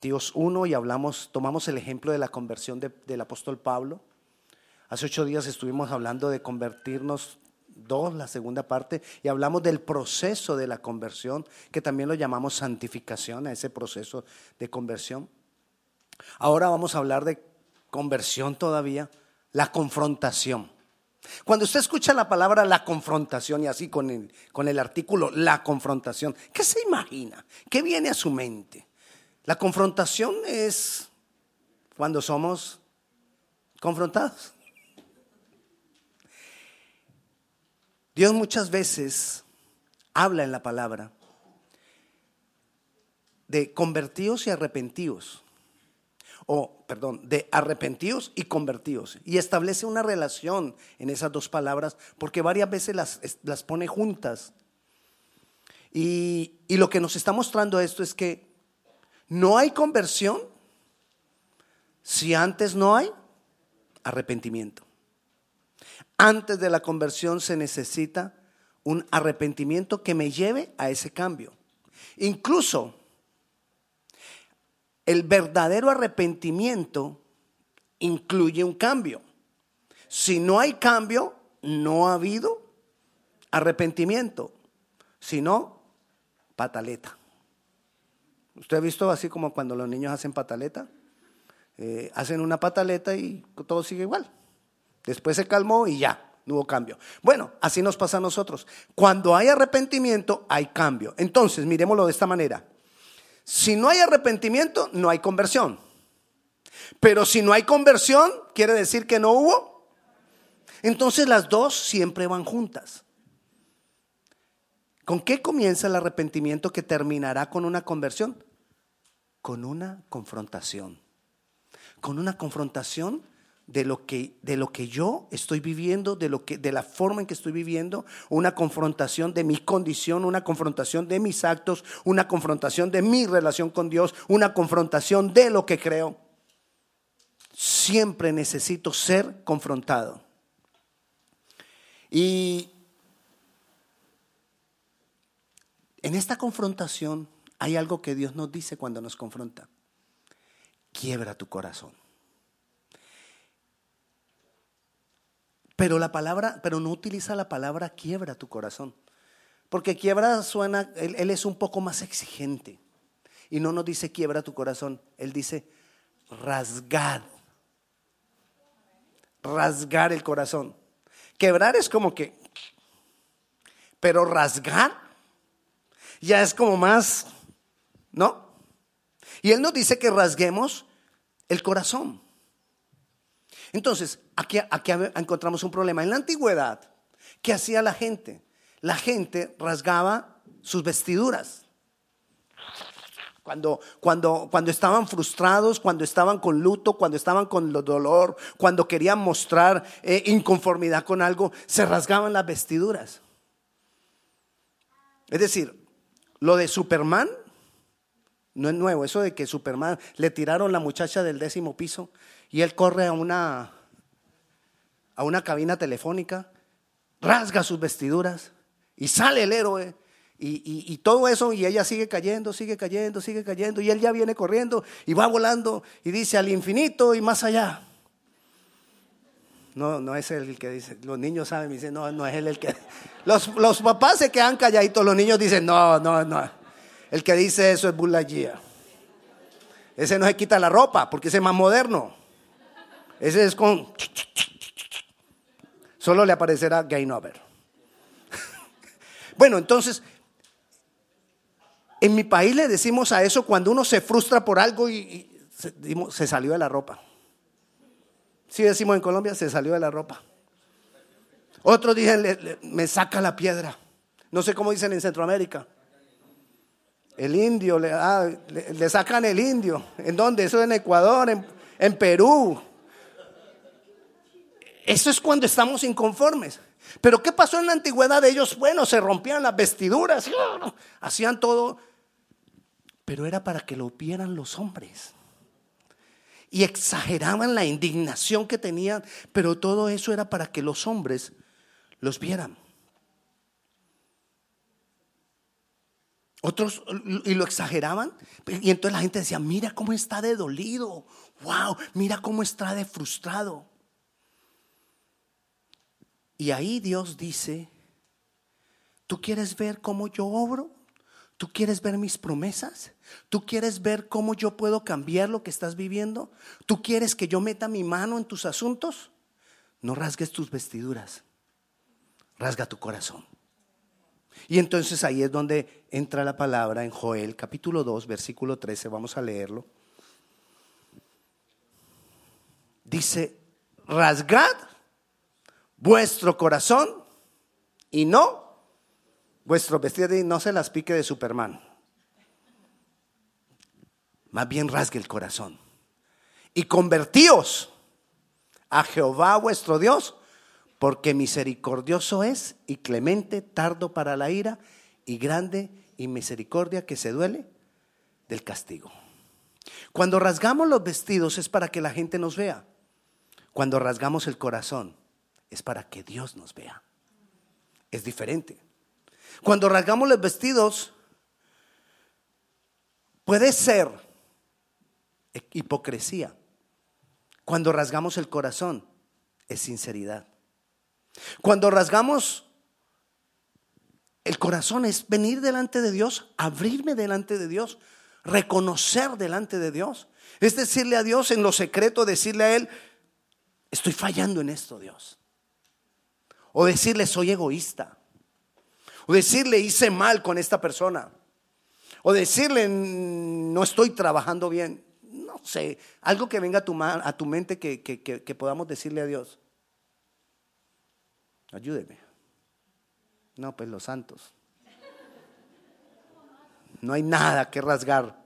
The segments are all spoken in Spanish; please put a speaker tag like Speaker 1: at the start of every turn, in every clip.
Speaker 1: Dios 1 y hablamos, tomamos el ejemplo de la conversión del apóstol Pablo. Hace ocho días estuvimos hablando de convertirnos dos, la segunda parte, y hablamos del proceso de la conversión, que también lo llamamos santificación, a ese proceso de conversión. Ahora vamos a hablar de conversión todavía, la confrontación. Cuando usted escucha la palabra la confrontación y así con el, con el artículo la confrontación, ¿qué se imagina? ¿Qué viene a su mente? La confrontación es cuando somos confrontados. Dios muchas veces habla en la palabra de convertidos y arrepentidos o perdón, de arrepentidos y convertidos. Y establece una relación en esas dos palabras porque varias veces las, las pone juntas. Y, y lo que nos está mostrando esto es que no hay conversión si antes no hay arrepentimiento. Antes de la conversión se necesita un arrepentimiento que me lleve a ese cambio. Incluso el verdadero arrepentimiento incluye un cambio. Si no hay cambio, no ha habido arrepentimiento, sino pataleta. ¿Usted ha visto así como cuando los niños hacen pataleta? Eh, hacen una pataleta y todo sigue igual. Después se calmó y ya, no hubo cambio. Bueno, así nos pasa a nosotros. Cuando hay arrepentimiento, hay cambio. Entonces, miremoslo de esta manera. Si no hay arrepentimiento, no hay conversión. Pero si no hay conversión, quiere decir que no hubo. Entonces las dos siempre van juntas. ¿Con qué comienza el arrepentimiento que terminará con una conversión? Con una confrontación. Con una confrontación de lo que, de lo que yo estoy viviendo, de, lo que, de la forma en que estoy viviendo, una confrontación de mi condición, una confrontación de mis actos, una confrontación de mi relación con Dios, una confrontación de lo que creo. Siempre necesito ser confrontado. Y en esta confrontación hay algo que Dios nos dice cuando nos confronta. Quiebra tu corazón. Pero la palabra, pero no utiliza la palabra quiebra tu corazón. Porque quiebra suena, él, es un poco más exigente. Y no nos dice quiebra tu corazón, él dice rasgad. Rasgar el corazón. Quebrar es como que, pero rasgar ya es como más, ¿no? Y él nos dice que rasguemos el corazón. Entonces, aquí, aquí encontramos un problema. En la antigüedad, ¿qué hacía la gente? La gente rasgaba sus vestiduras. Cuando, cuando, cuando estaban frustrados, cuando estaban con luto, cuando estaban con dolor, cuando querían mostrar eh, inconformidad con algo, se rasgaban las vestiduras. Es decir, lo de Superman no es nuevo. Eso de que Superman le tiraron la muchacha del décimo piso y él corre a una, a una cabina telefónica, rasga sus vestiduras y sale el héroe. Y, todo eso, y ella sigue cayendo, sigue cayendo, sigue cayendo, y él ya viene corriendo y va volando y dice al infinito y más allá. No, no es el que dice, los niños saben, me dicen, no, no es él el que... Los, los papás se quedan calladitos, los niños dicen, no, no, no. El que dice eso es Bullagía. Ese no se quita la ropa porque ese es más moderno. Ese es con... Solo le aparecerá Game Over. bueno, entonces, en mi país le decimos a eso cuando uno se frustra por algo y, se, salió de la ropa. Si decimos en Colombia, se salió de la ropa. Otros dicen, me saca la piedra. No sé cómo dicen en Centroamérica. El indio, le, ah, sacan el indio. ¿En dónde? Eso en Ecuador, en, en Perú. Eso es cuando estamos inconformes. Pero ¿qué pasó en la antigüedad de ellos? Bueno, se rompían las vestiduras, hacían todo. Pero era para que lo vieran los hombres. Y exageraban la indignación que tenían, pero todo eso era para que los hombres los vieran. Otros y lo exageraban. Y entonces la gente decía, mira cómo está de dolido. Wow, mira cómo está de frustrado. Y ahí Dios dice, ¿tú quieres ver cómo yo obro? ¿Tú quieres ver mis promesas? ¿Tú quieres ver cómo yo puedo cambiar lo que estás viviendo? ¿Tú quieres que yo meta mi mano en tus asuntos? No rasgues tus vestiduras, rasga tu corazón. Y entonces ahí es donde entra la palabra en Joel capítulo 2, versículo 13, vamos a leerlo. Dice, rasgad vuestro corazón y no vuestro vestido y no se las pique de Superman. Más bien rasgue el corazón. Y convertíos a Jehová vuestro Dios porque misericordioso es y clemente, tardo para la ira y grande y misericordia que se duele del castigo. Cuando rasgamos los vestidos es para que la gente nos vea. Cuando rasgamos el corazón es para que Dios nos vea. Es diferente. Cuando rasgamos los vestidos puede ser hipocresía. Cuando rasgamos el corazón es sinceridad. Cuando rasgamos el corazón es venir delante de Dios, abrirme delante de Dios, reconocer delante de Dios. Es decirle a Dios en lo secreto, decirle a Él, estoy fallando en esto, Dios. O decirle, soy egoísta. O decirle, hice mal con esta persona. O decirle, no estoy trabajando bien. No sé, algo que venga a tu, a tu mente que, que podamos decirle a Dios. Ayúdeme. No, pues los santos. No hay nada que rasgar.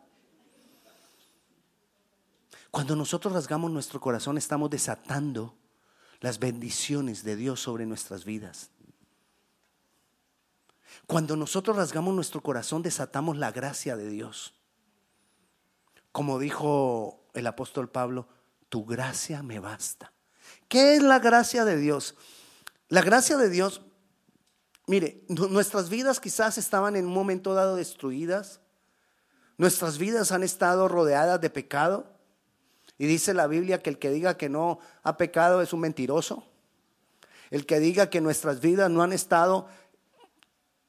Speaker 1: Cuando nosotros rasgamos nuestro corazón estamos desatando las bendiciones de Dios sobre nuestras vidas. Cuando nosotros rasgamos nuestro corazón desatamos la gracia de Dios. Como dijo el apóstol Pablo, tu gracia me basta. ¿Qué es la gracia de Dios? La gracia de Dios, mire, nuestras vidas quizás estaban en un momento dado destruidas. Nuestras vidas han estado rodeadas de pecado. Y dice la Biblia que el que diga que no ha pecado es un mentiroso. El que diga que nuestras vidas no han estado,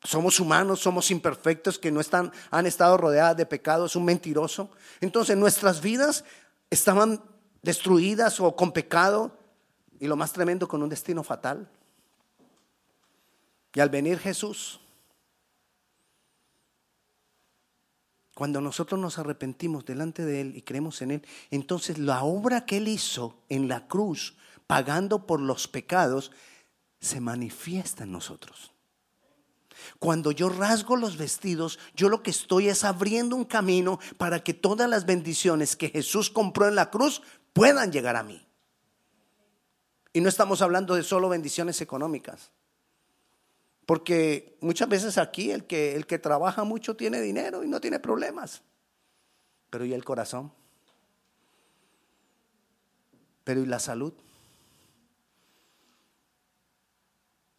Speaker 1: somos humanos, somos imperfectos, que no están, han estado rodeadas de pecado, es un mentiroso. Entonces nuestras vidas estaban destruidas o con pecado y lo más tremendo con un destino fatal. Y al venir Jesús, cuando nosotros nos arrepentimos delante de Él y creemos en Él, entonces la obra que Él hizo en la cruz, pagando por los pecados, se manifiesta en nosotros. Cuando yo rasgo los vestidos, yo lo que estoy es abriendo un camino para que todas las bendiciones que Jesús compró en la cruz puedan llegar a mí. Y no estamos hablando de solo bendiciones económicas. Porque muchas veces aquí el que, el que trabaja mucho tiene dinero y no tiene problemas. Pero ¿y el corazón? Pero ¿y la salud?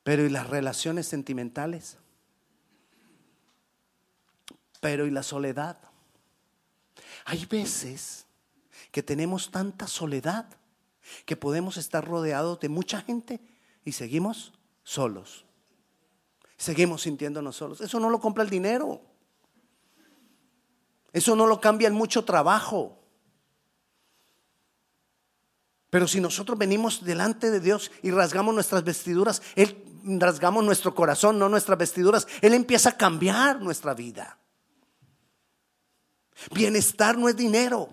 Speaker 1: Pero ¿y las relaciones sentimentales? Pero ¿y la soledad? Hay veces que tenemos tanta soledad que podemos estar rodeados de mucha gente y seguimos solos. Seguimos sintiéndonos solos. Eso no lo compra el dinero. Eso no lo cambia el mucho trabajo. Pero si nosotros venimos delante de Dios y rasgamos nuestras vestiduras, Él rasgamos nuestro corazón, no nuestras vestiduras, Él empieza a cambiar nuestra vida. Bienestar no es dinero.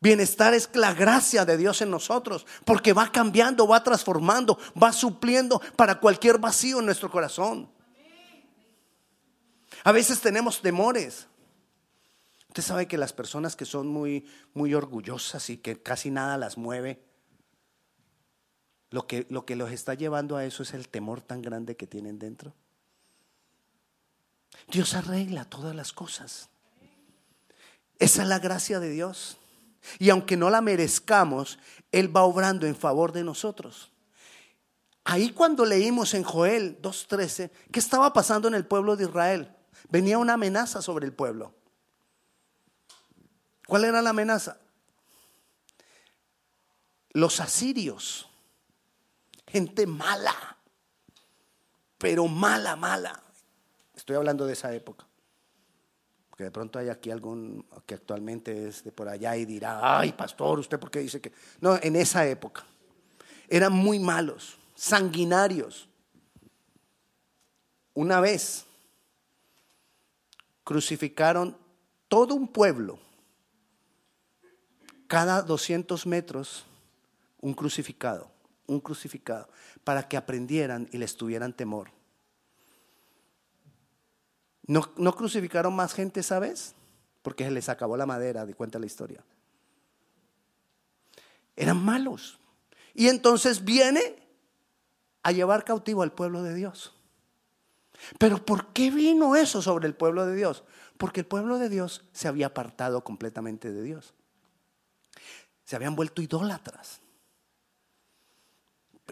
Speaker 1: Bienestar es la gracia de Dios en nosotros, porque va cambiando, va transformando, va supliendo para cualquier vacío en nuestro corazón. A veces tenemos temores. Usted sabe que las personas que son muy, muy orgullosas y que casi nada las mueve, lo que, lo que los está llevando a eso es el temor tan grande que tienen dentro. Dios arregla todas las cosas. Esa es la gracia de Dios. Y aunque no la merezcamos, Él va obrando en favor de nosotros. Ahí cuando leímos en Joel 2.13, ¿qué estaba pasando en el pueblo de Israel? Venía una amenaza sobre el pueblo. ¿Cuál era la amenaza? Los asirios, gente mala, pero mala, mala. Estoy hablando de esa época. Porque de pronto hay aquí algún que actualmente es de por allá y dirá, ay, pastor, ¿usted por qué dice que? No, en esa época. Eran muy malos, sanguinarios. Una vez crucificaron todo un pueblo cada 200 metros un crucificado, un crucificado, para que aprendieran y les tuvieran temor. ¿No, ¿No, crucificaron más gente esa vez? Porque se les acabó la madera, de cuenta la historia. Eran malos. Y entonces viene a llevar cautivo al pueblo de Dios. Pero ¿por qué vino eso sobre el pueblo de Dios? Porque el pueblo de Dios se había apartado completamente de Dios se habían vuelto idólatras.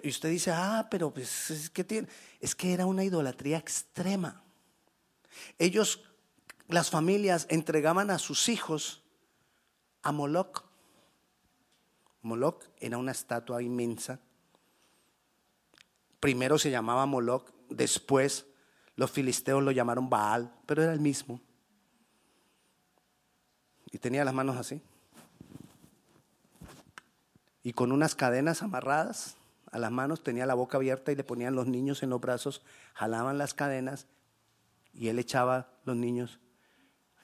Speaker 1: Y usted dice, ah, pero pues es que es que era una idolatría extrema. Ellos, las familias, entregaban a sus hijos a Moloch. Moloch era una estatua inmensa. Primero se llamaba Moloch, después los filisteos lo llamaron Baal, pero era el mismo. Y tenía las manos así y con unas cadenas amarradas a las manos, tenía la boca abierta y le ponían los niños en los brazos, jalaban las cadenas y él echaba los niños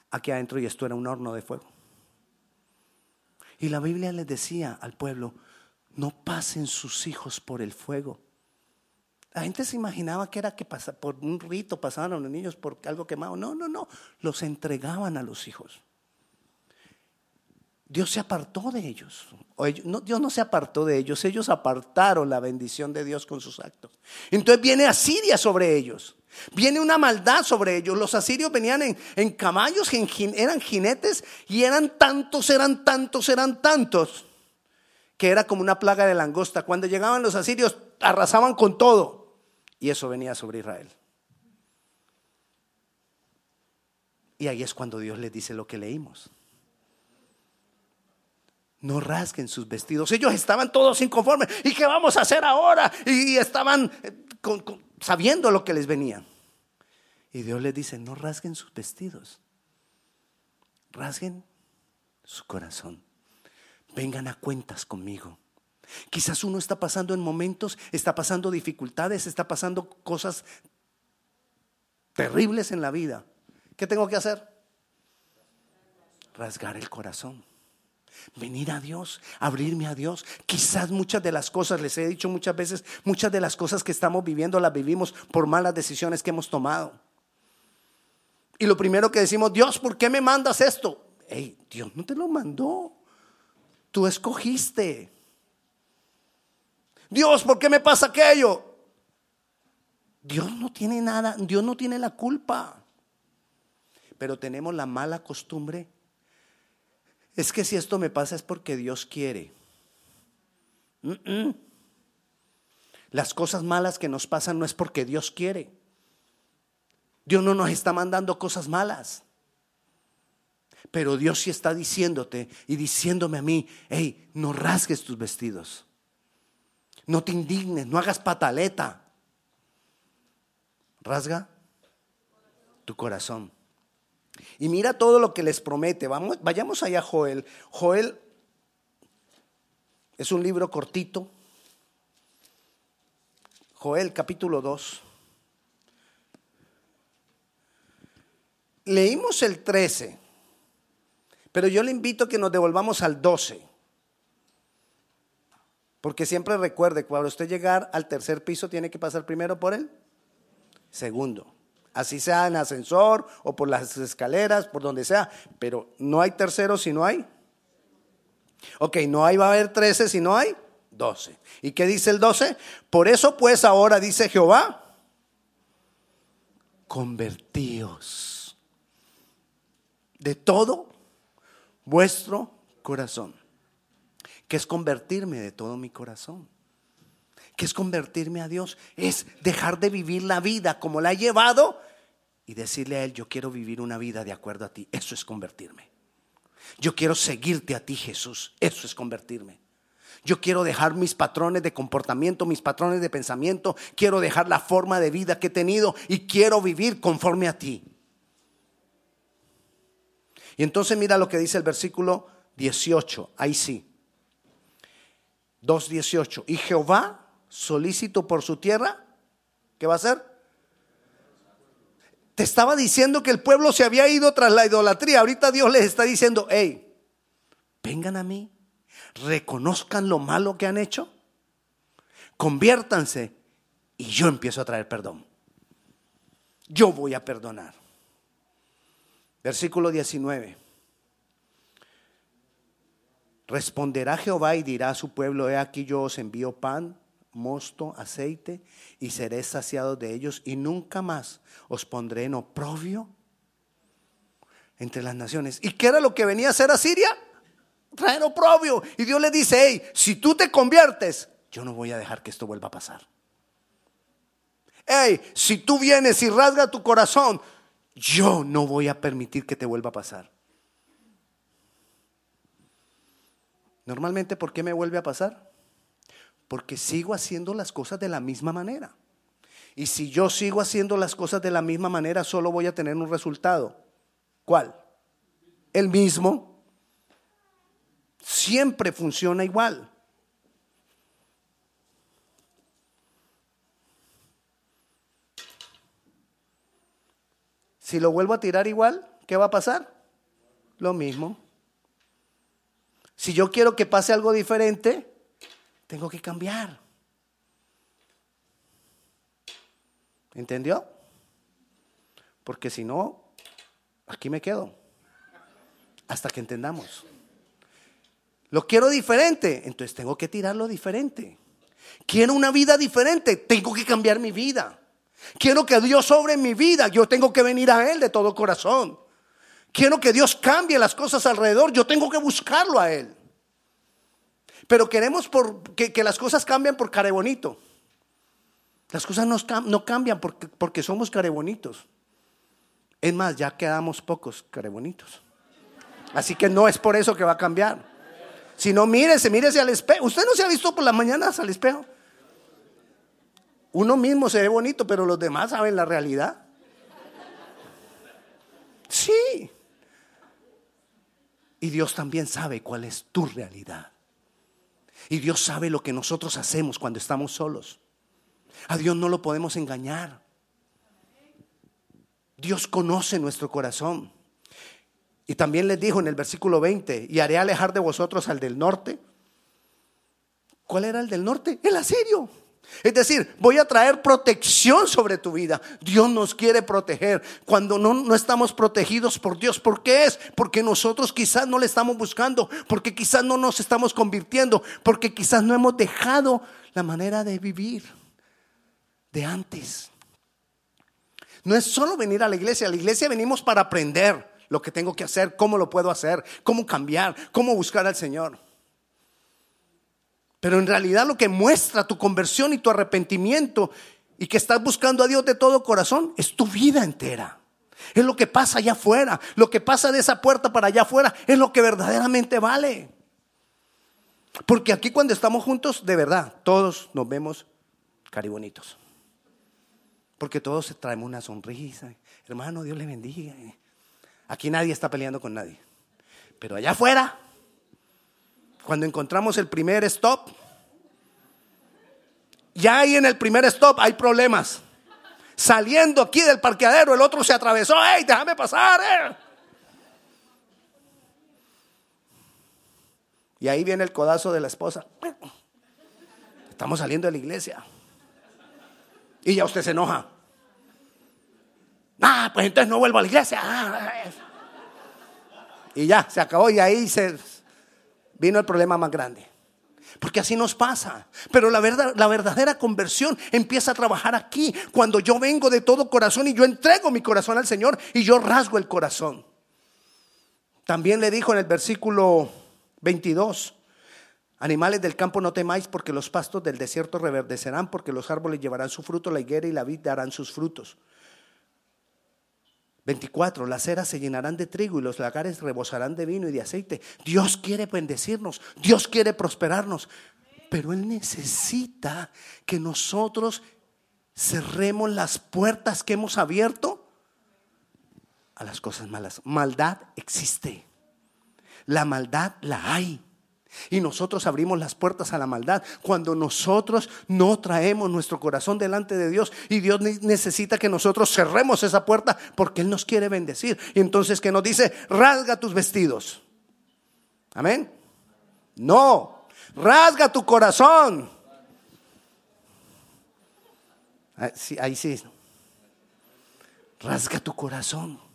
Speaker 1: aquí adentro y esto era un horno de fuego. Y la Biblia les decía al pueblo, no pasen sus hijos por el fuego. La gente se imaginaba que era que pasa, por un rito pasaban los niños por algo quemado. No, no, no. Los entregaban a los hijos. Dios se apartó de ellos. no, Dios no se apartó de ellos, ellos apartaron la bendición de Dios con sus actos. Entonces viene Asiria sobre ellos. Viene una maldad sobre ellos. Los asirios venían en, caballos, eran jinetes y eran tantos, eran tantos, eran tantos, que era como una plaga de langosta. Cuando llegaban los asirios, arrasaban con todo. Y eso venía sobre Israel. Y ahí es cuando Dios les dice lo que leímos no rasguen sus vestidos. Ellos estaban todos inconformes. ¿Y qué vamos a hacer ahora? Y estaban eh, sabiendo lo que les venía. Y Dios les dice, no rasguen sus vestidos. Rasguen su corazón. Vengan a cuentas conmigo. Quizás uno está pasando en momentos, está pasando dificultades, está pasando cosas terribles en la vida. ¿Qué tengo que hacer? Rasgar el corazón venir a Dios, abrirme a Dios. Quizás muchas de las cosas, les he dicho muchas veces, muchas de las cosas que estamos viviendo las vivimos por malas decisiones que hemos tomado. Y lo primero que decimos, Dios, ¿por qué me mandas esto? Hey, Dios no te lo mandó. Tú escogiste. Dios, ¿por qué me pasa aquello? Dios no tiene nada, Dios no tiene la culpa. Pero tenemos la mala costumbre es que si esto me pasa es porque Dios quiere. Las cosas malas que nos pasan no es porque Dios quiere. Dios no nos está mandando cosas malas. Pero Dios sí está diciéndote y diciéndome a mí, hey, no rasgues tus vestidos. No te indignes, no hagas pataleta. Rasga tu corazón. Y mira todo lo que les promete. Vamos, vayamos allá a Joel. Joel es un libro cortito. Joel capítulo 2. Leímos el 13, pero yo le invito a que nos devolvamos al 12. Porque siempre recuerde, cuando usted llegar al tercer piso, tiene que pasar primero por el segundo así sea en ascensor o por las escaleras, por donde sea, pero no hay tercero si no hay. Ok, no hay va a haber trece si no hay doce. ¿Y qué dice el doce? Por eso pues ahora dice Jehová, convertíos de todo vuestro corazón. ¿Qué es convertirme de todo mi corazón? ¿Qué es convertirme a Dios? Es dejar de vivir la vida como la he llevado y decirle a Él, yo quiero vivir una vida de acuerdo a ti. Eso es convertirme. Yo quiero seguirte a ti, Jesús. Eso es convertirme. Yo quiero dejar mis patrones de comportamiento, mis patrones de pensamiento. Quiero dejar la forma de vida que he tenido y quiero vivir conforme a ti. Y entonces mira lo que dice el versículo 18. Ahí sí. 2.18. Y Jehová, solícito por su tierra, ¿qué va a hacer? Te estaba diciendo que el pueblo se había ido tras la idolatría. Ahorita Dios les está diciendo, hey, vengan a mí, reconozcan lo malo que han hecho, conviértanse y yo empiezo a traer perdón. Yo voy a perdonar. Versículo 19. Responderá Jehová y dirá a su pueblo, he aquí yo os envío pan, mosto, aceite, y seré saciado de ellos, y nunca más os pondré en oprobio entre las naciones. ¿Y qué era lo que venía a hacer a Siria? Traer oprobio. Y Dios le dice, hey, si tú te conviertes, yo no voy a dejar que esto vuelva a pasar. Hey, si tú vienes y rasga tu corazón, yo no voy a permitir que te vuelva a pasar. Normalmente, ¿por qué me vuelve a pasar? Porque sigo haciendo las cosas de la misma manera. Y si yo sigo haciendo las cosas de la misma manera, solo voy a tener un resultado. ¿Cuál? El mismo. Siempre funciona igual. Si lo vuelvo a tirar igual, ¿qué va a pasar? Lo mismo. Si yo quiero que pase algo diferente, tengo que cambiar. ¿Entendió? Porque si no, aquí me quedo. Hasta que entendamos. Lo quiero diferente, entonces tengo que tirarlo diferente. Quiero una vida diferente, tengo que cambiar mi vida. Quiero que Dios sobre mi vida, yo tengo que venir a Él de todo corazón. Quiero que Dios cambie las cosas alrededor. Yo tengo que buscarlo a Él. Pero queremos que, las cosas cambien por care bonito. Las cosas no, cambian porque, porque somos carebonitos. Es más, ya quedamos pocos carebonitos. Así que no es por eso que va a cambiar. Si no, mírese, mírese al espejo. ¿Usted no se ha visto por las mañanas al espejo? Uno mismo se ve bonito, pero los demás saben la realidad. Sí. Y Dios también sabe cuál es tu realidad. Y Dios sabe lo que nosotros hacemos cuando estamos solos. A Dios no lo podemos engañar. Dios conoce nuestro corazón. Y también les dijo en el versículo 20, y haré alejar de vosotros al del norte. ¿Cuál era el del norte? El asirio. Es decir, voy a traer protección sobre tu vida. Dios nos quiere proteger. Cuando no, no, estamos protegidos por Dios, ¿por qué es? Porque nosotros quizás no le estamos buscando, porque quizás no nos estamos convirtiendo, porque quizás no hemos dejado la manera de vivir de antes. No es solo venir a la iglesia, a la iglesia venimos para aprender lo que tengo que hacer, cómo lo puedo hacer, cómo cambiar, cómo buscar al Señor. Pero en realidad lo que muestra tu conversión y tu arrepentimiento y que estás buscando a Dios de todo corazón es tu vida entera. Es lo que pasa allá afuera. Lo que pasa de esa puerta para allá afuera es lo que verdaderamente vale. Porque aquí cuando estamos juntos, de verdad, todos nos vemos caribonitos. Porque todos traemos una sonrisa. Hermano, Dios le bendiga. Aquí nadie está peleando con nadie. Pero allá afuera, cuando encontramos el primer stop, ya ahí en el primer stop hay problemas. Saliendo aquí del parqueadero, el otro se atravesó. ¡Ey, déjame pasar! Eh". Y ahí viene el codazo de la esposa. Estamos saliendo de la iglesia. Y ya usted se enoja. Ah, pues entonces no vuelvo a la iglesia. Y ya, se acabó y ahí se, vino el problema más grande. Porque así nos pasa. Pero la, verdad, la verdadera conversión empieza a trabajar aquí, cuando yo vengo de todo corazón y yo entrego mi corazón al Señor y yo rasgo el corazón. También le dijo en el versículo 22, Animales del campo no temáis porque los pastos del desierto reverdecerán, porque los árboles llevarán su fruto, la higuera y la vid darán sus frutos. 24. Las eras se llenarán de trigo y los lagares rebosarán de vino y de aceite. Dios quiere bendecirnos, Dios quiere prosperarnos, pero Él necesita que nosotros cerremos las puertas que hemos abierto a las cosas malas. Maldad existe. La maldad la hay. Y nosotros abrimos las puertas a la maldad cuando nosotros no traemos nuestro corazón delante de Dios y Dios necesita que nosotros cerremos esa puerta porque Él nos quiere bendecir. Y entonces que nos dice, rasga tus vestidos. Amén. No, rasga tu corazón. Ahí sí, ahí sí. Rasga tu corazón.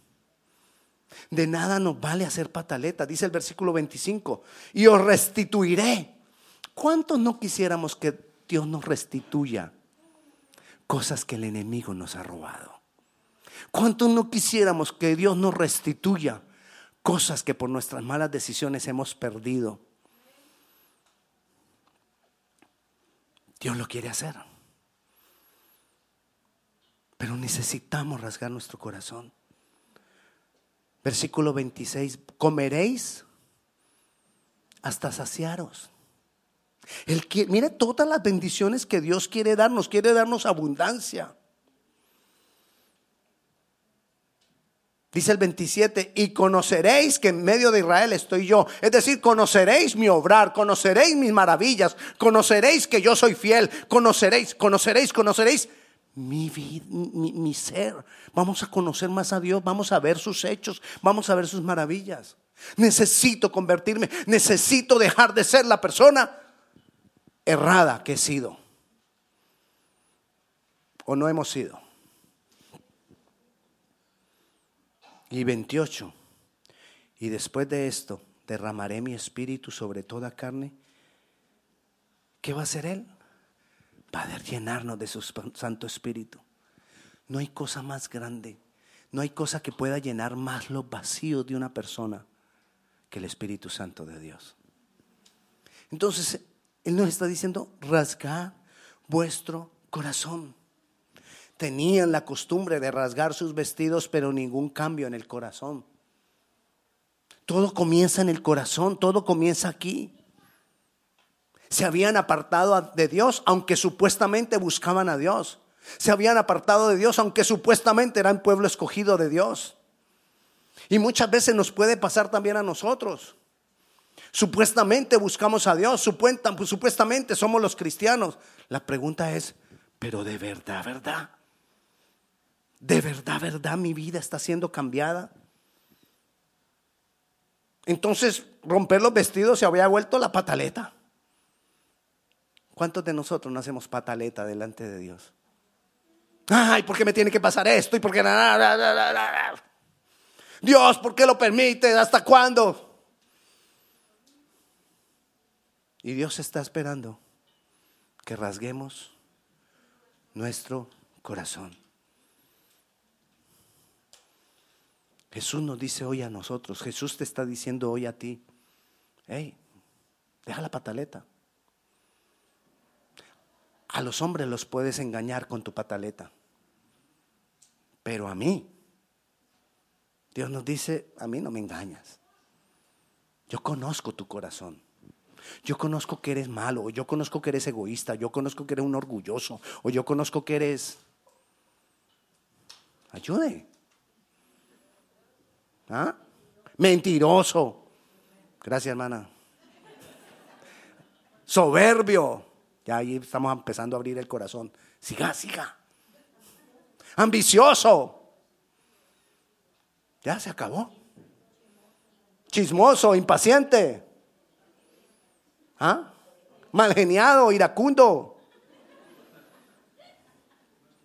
Speaker 1: De nada nos vale hacer pataleta, dice el versículo 25, y os restituiré. ¿Cuántos no quisiéramos que Dios nos restituya cosas que el enemigo nos ha robado? ¿Cuántos no quisiéramos que Dios nos restituya cosas que por nuestras malas decisiones hemos perdido? Dios lo quiere hacer. Pero necesitamos rasgar nuestro corazón. Versículo 26, comeréis hasta saciaros. El que, mire todas las bendiciones que Dios quiere darnos, quiere darnos abundancia. Dice el 27, y conoceréis que en medio de Israel estoy yo. Es decir, conoceréis mi obrar, conoceréis mis maravillas, conoceréis que yo soy fiel, conoceréis, conoceréis, conoceréis mi, vida, mi, ser. Vamos a conocer más a Dios, vamos a ver sus hechos, vamos a ver sus maravillas. Necesito convertirme, necesito dejar de ser la persona errada que he sido. O no hemos sido. Y 28. Y después de esto derramaré mi espíritu sobre toda carne. ¿Qué va a hacer Él? Poder llenarnos de su Santo Espíritu. No hay cosa más grande, no hay cosa que pueda llenar más los vacíos de una persona que el Espíritu Santo de Dios. Entonces, Él nos está diciendo, rasgad vuestro corazón. Tenían la costumbre de rasgar sus vestidos, pero ningún cambio en el corazón. Todo comienza en el corazón, todo comienza aquí se habían apartado de Dios, aunque supuestamente buscaban a Dios. Se habían apartado de Dios, aunque supuestamente eran pueblo escogido de Dios. Y muchas veces nos puede pasar también a nosotros. Supuestamente buscamos a Dios, supuestamente somos los cristianos. La pregunta es, pero de verdad, verdad, de verdad, verdad, mi vida está siendo cambiada. Entonces, romper los vestidos se había vuelto la pataleta. ¿Cuántos de nosotros no hacemos pataleta delante de Dios? Ay, ¿por qué me tiene que pasar esto? ¿Y por qué? Dios, ¿por qué lo permite? ¿Hasta cuándo? Y Dios está esperando que rasguemos nuestro corazón. Jesús nos dice hoy a nosotros, Jesús te está diciendo hoy a ti, hey, deja la pataleta. A los hombres los puedes engañar con tu pataleta. Pero a mí, Dios nos dice, a mí no me engañas. Yo conozco tu corazón. Yo conozco que eres malo, o yo conozco que eres egoísta, yo conozco que eres un orgulloso, o yo conozco que eres... Ayude. ¿Ah? Mentiroso. Gracias, hermana. Soberbio. Ya ahí estamos empezando a abrir el corazón. Siga, siga. Ambicioso. Ya se acabó. Chismoso, impaciente. ¿Ah? Malgeniado, iracundo.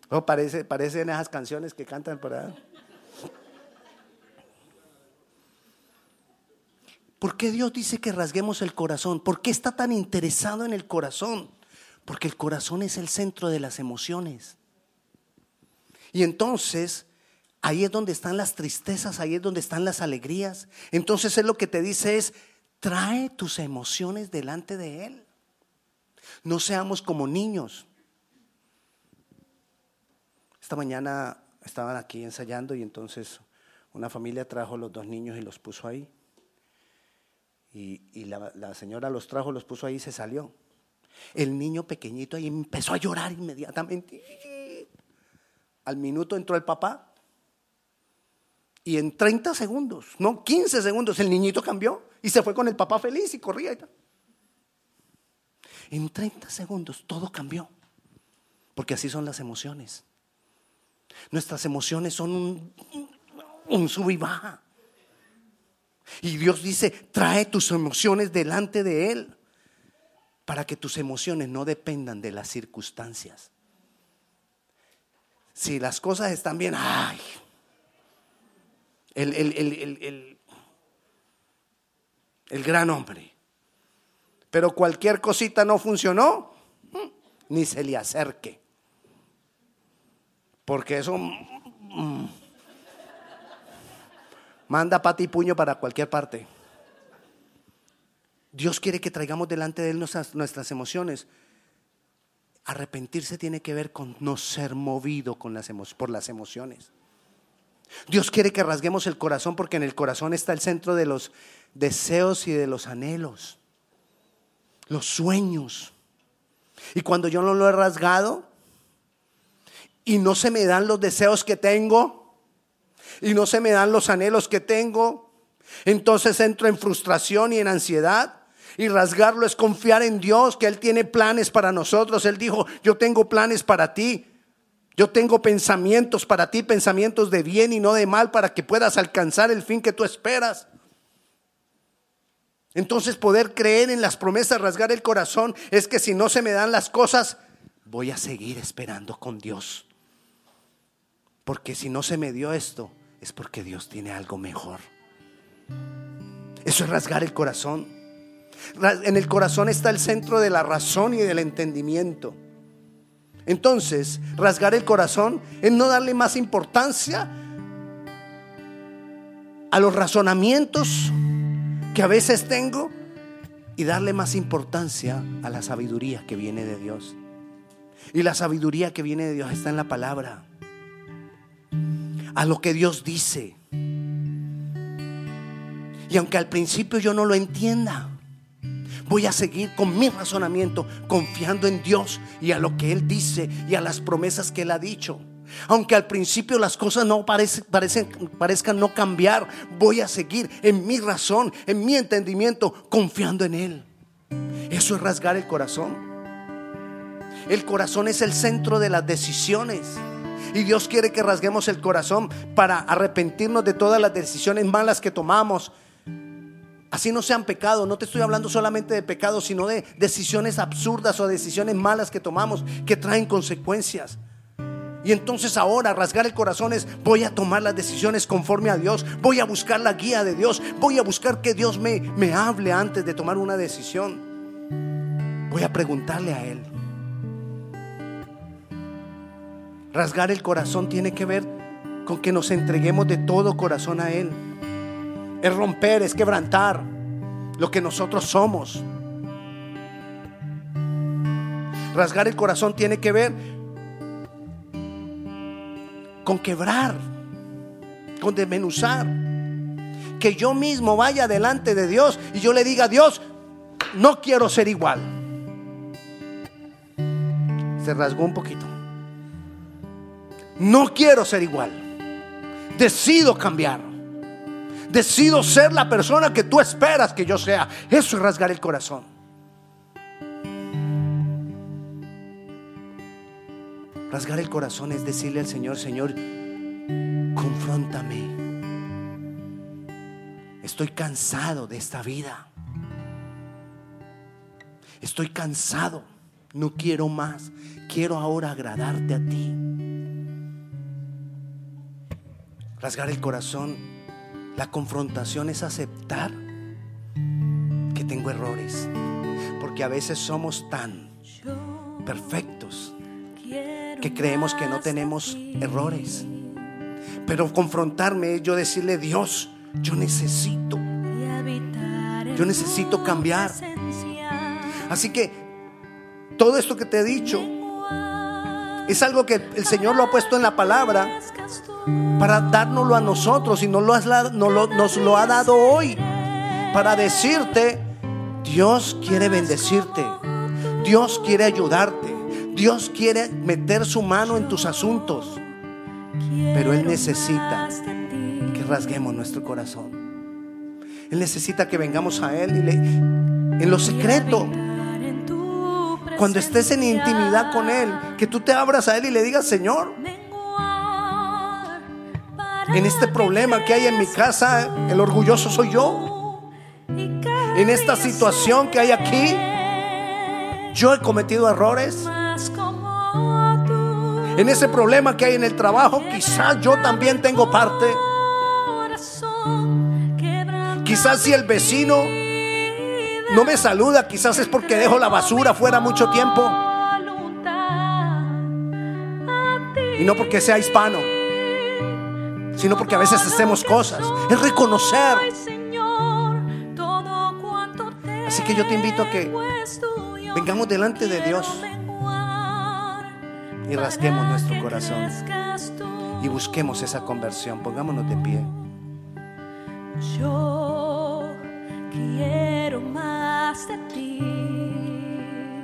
Speaker 1: Oh, parece, parecen esas canciones que cantan por ahí. ¿Por qué Dios dice que rasguemos el corazón? ¿Por qué está tan interesado en el corazón? Porque el corazón es el centro de las emociones. Y entonces, ahí es donde están las tristezas, ahí es donde están las alegrías. Entonces es lo que te dice es, Trae tus emociones delante de Él. No seamos como niños. Esta mañana estaban aquí ensayando y entonces una familia trajo los dos niños y los puso ahí. Y, la, la, señora los trajo, los puso ahí y se salió. El niño pequeñito ahí empezó a llorar inmediatamente. Al minuto entró el papá y en 30 segundos, no 15 segundos, el niñito cambió y se fue con el papá feliz y corría. En 30 segundos todo cambió. Porque así son las emociones. Nuestras emociones son un, un sub y baja. Y Dios dice, trae tus emociones delante de Él para que tus emociones no dependan de las circunstancias. Si las cosas están bien, ay, el, el, el, gran hombre. Pero cualquier cosita no funcionó, ni se le acerque. Porque eso mm, manda pata y puño para cualquier parte. Dios quiere que traigamos delante de Él nuestras, emociones. Arrepentirse tiene que ver con no ser movido con las por las emociones. Dios quiere que rasguemos el corazón porque en el corazón está el centro de los deseos y de los anhelos, los sueños. Y cuando yo no lo he rasgado y no se me dan los deseos que tengo y no se me dan los anhelos que tengo, entonces entro en frustración y en ansiedad. Y rasgarlo es confiar en Dios, que Él tiene planes para nosotros. Él dijo, yo tengo planes para ti. Yo tengo pensamientos para ti, pensamientos de bien y no de mal, para que puedas alcanzar el fin que tú esperas. Entonces poder creer en las promesas, rasgar el corazón, es que si no se me dan las cosas, voy a seguir esperando con Dios. Porque si no se me dio esto, es porque Dios tiene algo mejor. Eso es rasgar el corazón. En el corazón está el centro de la razón y del entendimiento. Entonces, rasgar el corazón es no darle más importancia a los razonamientos que a veces tengo y darle más importancia a la sabiduría que viene de Dios. Y la sabiduría que viene de Dios está en la palabra, a lo que Dios dice. Y aunque al principio yo no lo entienda, Voy a seguir con mi razonamiento, confiando en Dios y a lo que Él dice y a las promesas que Él ha dicho. Aunque al principio las cosas no parezcan no cambiar, voy a seguir en mi razón, en mi entendimiento, confiando en Él. Eso es rasgar el corazón. El corazón es el centro de las decisiones. Y Dios quiere que rasguemos el corazón para arrepentirnos de todas las decisiones malas que tomamos Así no sean pecado, no te estoy hablando solamente de pecado, sino de decisiones absurdas o decisiones malas que tomamos que traen consecuencias. Y entonces ahora rasgar el corazón es, voy a tomar las decisiones conforme a Dios, voy a buscar la guía de Dios, voy a buscar que Dios me, me hable antes de tomar una decisión. Voy a preguntarle a Él. Rasgar el corazón tiene que ver con que nos entreguemos de todo corazón a Él. Es romper, es quebrantar lo que nosotros somos. Rasgar el corazón tiene que ver con quebrar, con desmenuzar. Que yo mismo vaya delante de Dios y yo le diga a Dios, no quiero ser igual. Se rasgó un poquito. No quiero ser igual. Decido cambiar. Decido ser la persona que tú esperas que yo sea. Eso es rasgar el corazón. Rasgar el corazón es decirle al Señor, Señor, confróntame. Estoy cansado de esta vida. Estoy cansado. No quiero más. Quiero ahora agradarte a ti. Rasgar el corazón la confrontación es aceptar que tengo errores. Porque a veces somos tan perfectos que creemos que no tenemos errores. Pero confrontarme es yo decirle, Dios, yo necesito Yo necesito cambiar. Así que todo esto que te he dicho es algo que el Señor lo ha puesto en la palabra para dárnoslo a nosotros y nos lo, nos lo ha dado hoy para decirte, Dios quiere bendecirte, Dios quiere ayudarte, Dios quiere meter su mano en tus asuntos, pero Él necesita que rasguemos nuestro corazón. Él necesita que vengamos a Él y le, en lo secreto. Cuando estés en intimidad con Él, que tú te abras a Él y le digas, Señor, en este problema que hay en mi casa, el orgulloso soy yo. En esta situación que hay aquí, yo he cometido errores. En ese problema que hay en el trabajo, quizás yo también tengo parte. Quizás si el vecino no me saluda, quizás es porque dejo la basura fuera mucho tiempo. Y no porque sea hispano, sino porque a veces hacemos cosas. Es reconocer. Así que yo te invito a que vengamos delante de Dios y rasguemos nuestro corazón y busquemos esa conversión. Pongámonos de pie.
Speaker 2: Yo quiero más de ti.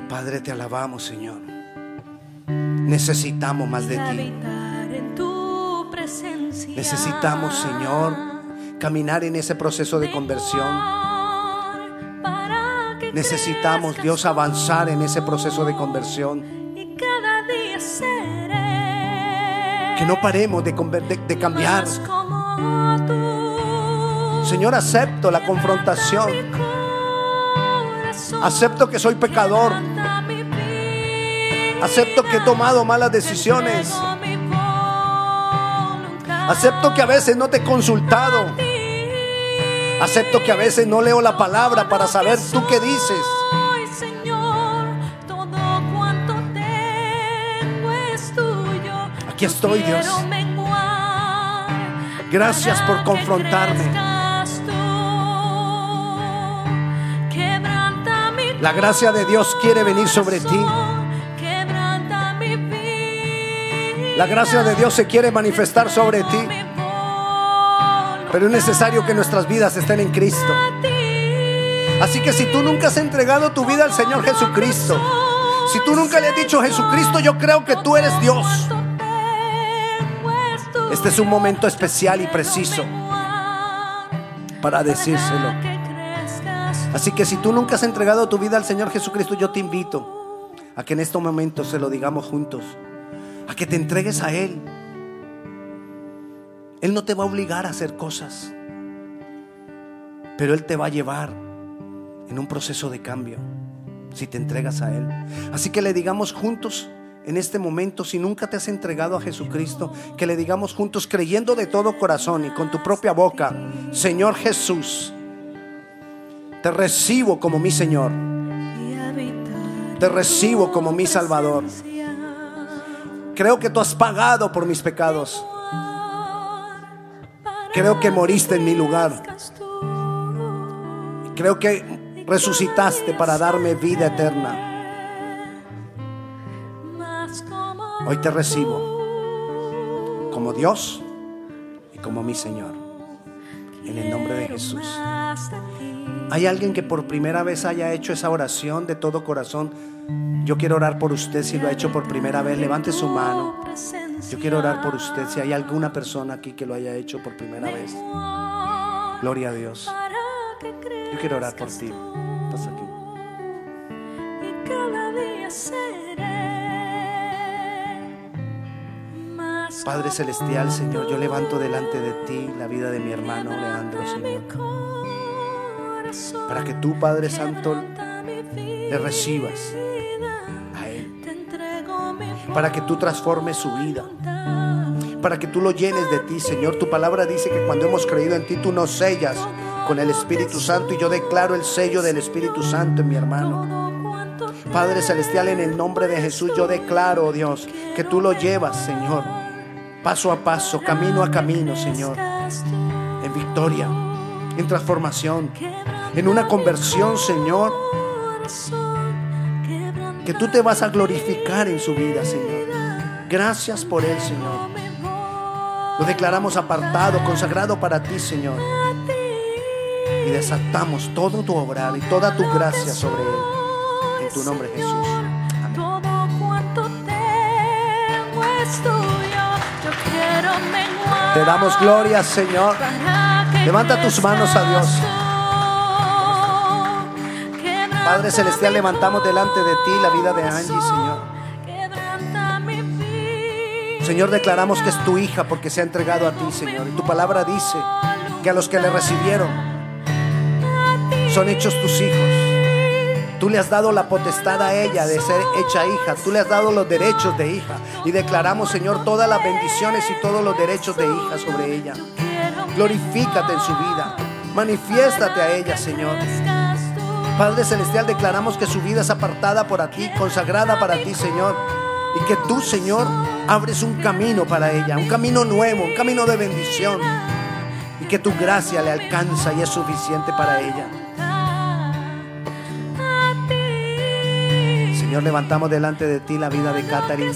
Speaker 1: Padre, te alabamos, Señor. Necesitamos más de ti. Necesitamos, Señor, caminar en ese proceso de conversión. Necesitamos, Dios, avanzar en ese proceso de conversión. Que no paremos de, cambiar. Señor, acepto la confrontación. Acepto que soy pecador. Acepto que he tomado malas decisiones. Acepto que a veces no te he consultado. Acepto que a veces no leo la palabra para saber tú qué dices. Aquí estoy, Dios. Gracias por confrontarme. La gracia de Dios quiere venir sobre ti. La gracia de Dios se quiere manifestar sobre ti. Pero es necesario que nuestras vidas estén en Cristo. Así que si tú nunca has entregado tu vida al Señor Jesucristo, si tú nunca le has dicho Jesucristo, yo creo que tú eres Dios. Este es un momento especial y preciso para decírselo. Así que si tú nunca has entregado tu vida al Señor Jesucristo, yo te invito a que en estos momentos se lo digamos juntos, a que te entregues a Él. Él no te va a obligar a hacer cosas, pero Él te va a llevar en un proceso de cambio si te entregas a Él. Así que le digamos juntos en este momento, si nunca te has entregado a Jesucristo, que le digamos juntos creyendo de todo corazón y con tu propia boca, Señor Jesús te recibo como mi Señor. Te recibo como mi Salvador. Creo que tú has pagado por mis pecados. Creo que moriste en mi lugar. Creo que resucitaste para darme vida eterna. Hoy te recibo como Dios y como mi Señor. En el nombre de Jesús. ¿Hay alguien que por primera vez haya hecho esa oración de todo corazón? Yo quiero orar por usted si lo ha hecho por primera vez. Levante su mano. Yo quiero orar por usted si hay alguna persona aquí que lo haya hecho por primera vez. Gloria a Dios. Yo quiero orar por ti. Estás aquí. Padre Celestial, Señor, yo levanto delante de ti la vida de mi hermano Leandro, Señor para que tú, Padre Santo, le recibas a Él. Para que tú transformes su vida. Para que tú lo llenes de ti, Señor. Tu palabra dice que cuando hemos creído en ti, tú nos sellas con el Espíritu Santo. Y yo declaro el sello del Espíritu Santo en mi hermano. Padre Celestial, en el nombre de Jesús, yo declaro, Dios, que tú lo llevas, Señor, paso a paso, camino a camino, Señor, en victoria, en transformación en una conversión, Señor, que tú te vas a glorificar en su vida, Señor. Gracias por él, Señor. Lo declaramos apartado, consagrado para ti, Señor. Y desatamos todo tu obrar y toda tu gracia sobre él. En tu nombre, Jesús. Amén. Te damos gloria, Señor. Levanta tus manos a Dios. Padre Celestial, levantamos delante de ti la vida de Angie, Señor. Señor, declaramos que es tu hija porque se ha entregado a ti, Señor. Y tu palabra dice que a los que le recibieron son hechos tus hijos. Tú le has dado la potestad a ella de ser hecha hija. Tú le has dado los derechos de hija. Y declaramos, Señor, todas las bendiciones y todos los derechos de hija sobre ella. Glorifícate en su vida. Manifiéstate a ella, Señor. Padre Celestial, declaramos que su vida es apartada por ti, consagrada para ti, Señor. Y que tú, Señor, abres un camino para ella, un camino nuevo, un camino de bendición. Y que tu gracia le alcanza y es suficiente para ella. Señor, levantamos delante de ti la vida de Catherine.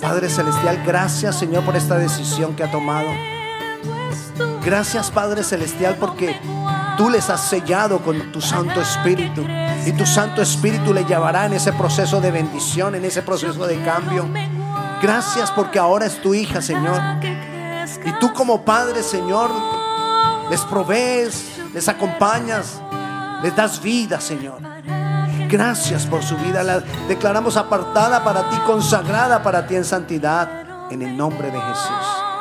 Speaker 1: Padre Celestial, gracias, Señor, por esta decisión que ha tomado. Gracias, Padre Celestial, porque tú les has sellado con tu Santo Espíritu. Y tu Santo Espíritu le llevará en ese proceso de bendición, en ese proceso de cambio. Gracias porque ahora es tu hija, Señor. Y tú como Padre, Señor, les provees, les acompañas, les das vida, Señor. Gracias por su vida. La declaramos apartada para ti, consagrada para ti en santidad. En el nombre de Jesús.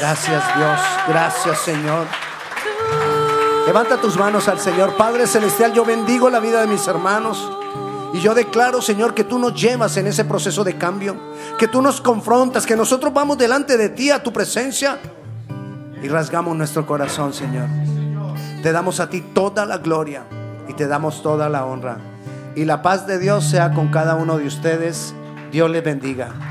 Speaker 1: Gracias Dios. Gracias Señor. Levanta tus manos al Señor. Padre Celestial, yo bendigo la vida de mis hermanos. Y yo declaro, Señor, que tú nos llevas en ese proceso de cambio. Que tú nos confrontas, que nosotros vamos delante de ti a tu presencia. Y rasgamos nuestro corazón, Señor. Te damos a ti toda la gloria y te damos toda la honra. Y la paz de Dios sea con cada uno de ustedes. Dios les bendiga.